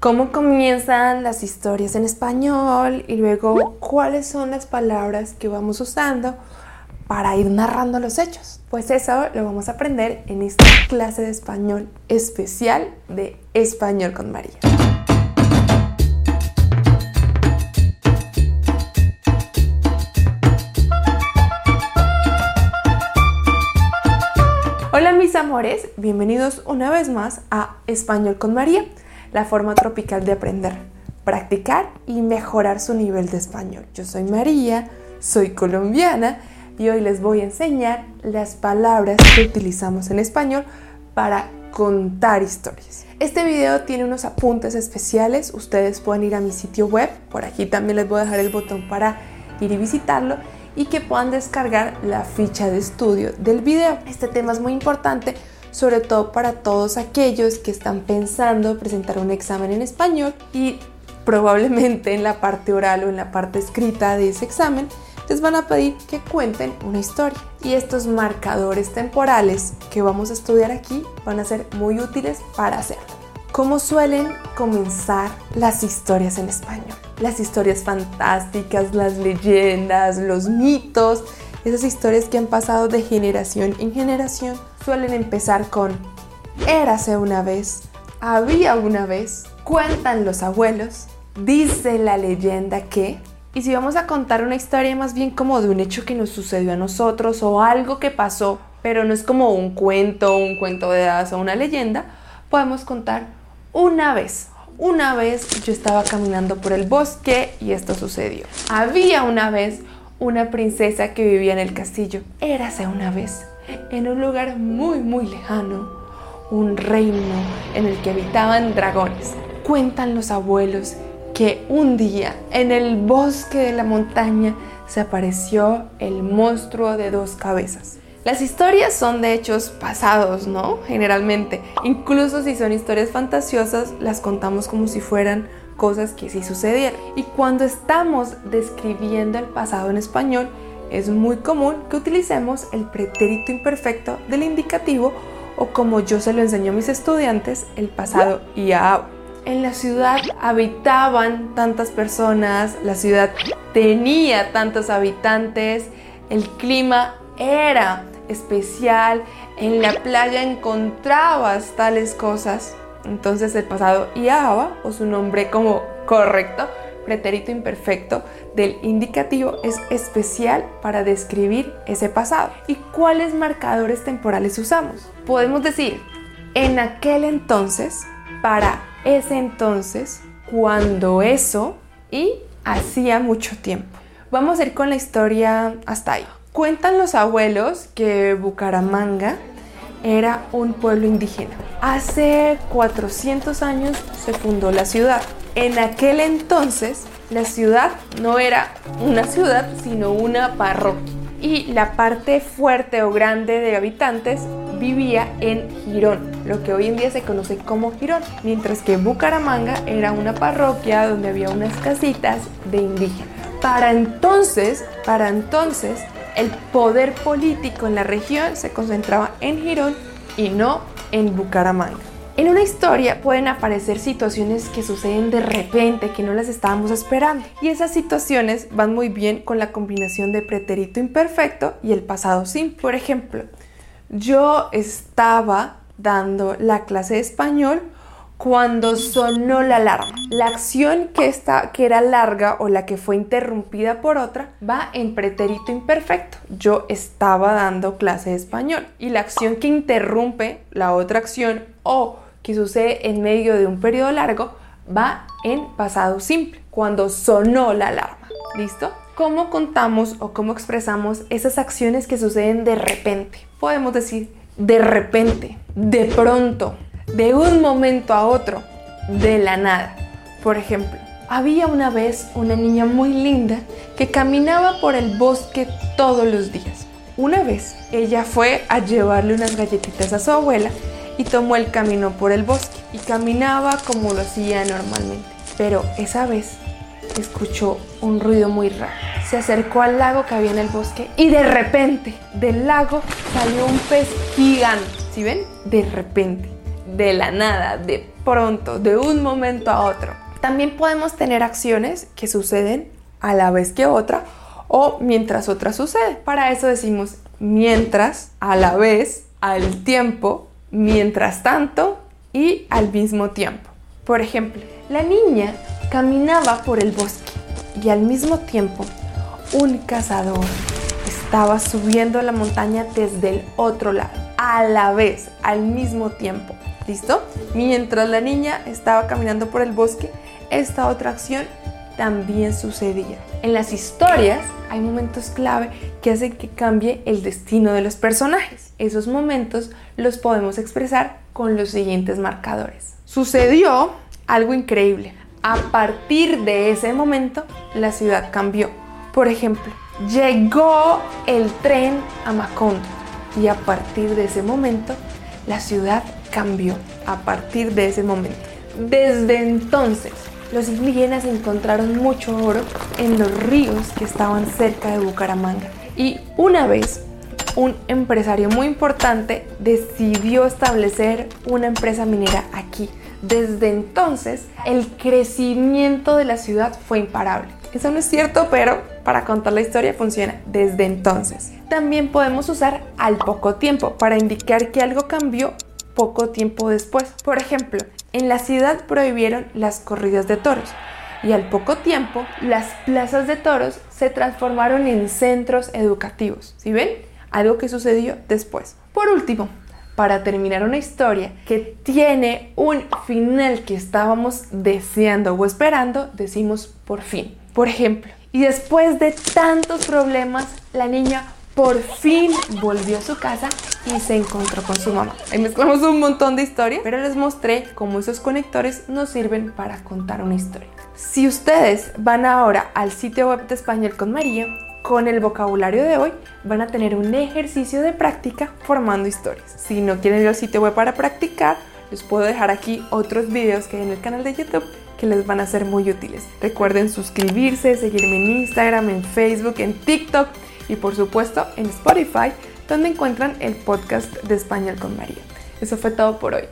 cómo comienzan las historias en español y luego cuáles son las palabras que vamos usando para ir narrando los hechos. Pues eso lo vamos a aprender en esta clase de español especial de Español con María. Hola mis amores, bienvenidos una vez más a Español con María, la forma tropical de aprender, practicar y mejorar su nivel de español. Yo soy María, soy colombiana y hoy les voy a enseñar las palabras que utilizamos en español para contar historias. Este video tiene unos apuntes especiales, ustedes pueden ir a mi sitio web, por aquí también les voy a dejar el botón para ir y visitarlo y que puedan descargar la ficha de estudio del video. Este tema es muy importante, sobre todo para todos aquellos que están pensando presentar un examen en español y probablemente en la parte oral o en la parte escrita de ese examen les van a pedir que cuenten una historia. Y estos marcadores temporales que vamos a estudiar aquí van a ser muy útiles para hacerlo. ¿Cómo suelen comenzar las historias en español? Las historias fantásticas, las leyendas, los mitos, esas historias que han pasado de generación en generación, suelen empezar con érase una vez, había una vez, cuentan los abuelos, dice la leyenda que... Y si vamos a contar una historia más bien como de un hecho que nos sucedió a nosotros o algo que pasó, pero no es como un cuento, un cuento de hadas o una leyenda, podemos contar una vez, una vez yo estaba caminando por el bosque y esto sucedió. Había una vez una princesa que vivía en el castillo. Érase una vez, en un lugar muy muy lejano, un reino en el que habitaban dragones. Cuentan los abuelos que un día en el bosque de la montaña se apareció el monstruo de dos cabezas. Las historias son de hechos pasados, ¿no? Generalmente. Incluso si son historias fantasiosas, las contamos como si fueran cosas que sí sucedieron. Y cuando estamos describiendo el pasado en español, es muy común que utilicemos el pretérito imperfecto del indicativo o como yo se lo enseño a mis estudiantes, el pasado a En la ciudad habitaban tantas personas, la ciudad tenía tantos habitantes, el clima era especial, en la playa encontrabas tales cosas. Entonces el pasado iaba, o su nombre como correcto, pretérito imperfecto del indicativo es especial para describir ese pasado. ¿Y cuáles marcadores temporales usamos? Podemos decir en aquel entonces, para ese entonces, cuando eso y hacía mucho tiempo. Vamos a ir con la historia hasta ahí. Cuentan los abuelos que Bucaramanga era un pueblo indígena. Hace 400 años se fundó la ciudad. En aquel entonces la ciudad no era una ciudad, sino una parroquia. Y la parte fuerte o grande de habitantes vivía en Girón, lo que hoy en día se conoce como Girón, mientras que Bucaramanga era una parroquia donde había unas casitas de indígenas. Para entonces, para entonces, el poder político en la región se concentraba en Girón y no en Bucaramanga. En una historia pueden aparecer situaciones que suceden de repente, que no las estábamos esperando. Y esas situaciones van muy bien con la combinación de pretérito imperfecto y el pasado simple. Por ejemplo, yo estaba dando la clase de español cuando sonó la alarma. La acción que, está, que era larga o la que fue interrumpida por otra va en pretérito imperfecto. Yo estaba dando clase de español y la acción que interrumpe la otra acción o que sucede en medio de un periodo largo va en pasado simple, cuando sonó la alarma. ¿Listo? ¿Cómo contamos o cómo expresamos esas acciones que suceden de repente? Podemos decir de repente, de pronto, de un momento a otro, de la nada. Por ejemplo, había una vez una niña muy linda que caminaba por el bosque todos los días. Una vez ella fue a llevarle unas galletitas a su abuela y tomó el camino por el bosque y caminaba como lo hacía normalmente. Pero esa vez escuchó un ruido muy raro. Se acercó al lago que había en el bosque y de repente del lago salió un pez gigante. ¿Sí ven? De repente de la nada, de pronto, de un momento a otro. También podemos tener acciones que suceden a la vez que otra o mientras otra sucede. Para eso decimos mientras, a la vez, al tiempo, mientras tanto y al mismo tiempo. Por ejemplo, la niña caminaba por el bosque y al mismo tiempo un cazador estaba subiendo la montaña desde el otro lado, a la vez, al mismo tiempo. ¿Listo? Mientras la niña estaba caminando por el bosque, esta otra acción también sucedía. En las historias hay momentos clave que hacen que cambie el destino de los personajes. Esos momentos los podemos expresar con los siguientes marcadores. Sucedió algo increíble. A partir de ese momento, la ciudad cambió. Por ejemplo, llegó el tren a Macondo y a partir de ese momento, la ciudad cambió. A partir de ese momento. Desde entonces, los indígenas encontraron mucho oro en los ríos que estaban cerca de Bucaramanga. Y una vez, un empresario muy importante decidió establecer una empresa minera aquí. Desde entonces, el crecimiento de la ciudad fue imparable. Eso no es cierto, pero para contar la historia funciona desde entonces. También podemos usar al poco tiempo para indicar que algo cambió poco tiempo después. Por ejemplo, en la ciudad prohibieron las corridas de toros y al poco tiempo las plazas de toros se transformaron en centros educativos. ¿Sí ven? Algo que sucedió después. Por último, para terminar una historia que tiene un final que estábamos deseando o esperando, decimos por fin. Por ejemplo, y después de tantos problemas, la niña por fin volvió a su casa y se encontró con su mamá. Ahí mezclamos un montón de historias, pero les mostré cómo esos conectores nos sirven para contar una historia. Si ustedes van ahora al sitio web de Español con María, con el vocabulario de hoy van a tener un ejercicio de práctica formando historias. Si no quieren ir al sitio web para practicar, les puedo dejar aquí otros videos que hay en el canal de YouTube que les van a ser muy útiles. Recuerden suscribirse, seguirme en Instagram, en Facebook, en TikTok y por supuesto en Spotify, donde encuentran el podcast de Español con María. Eso fue todo por hoy.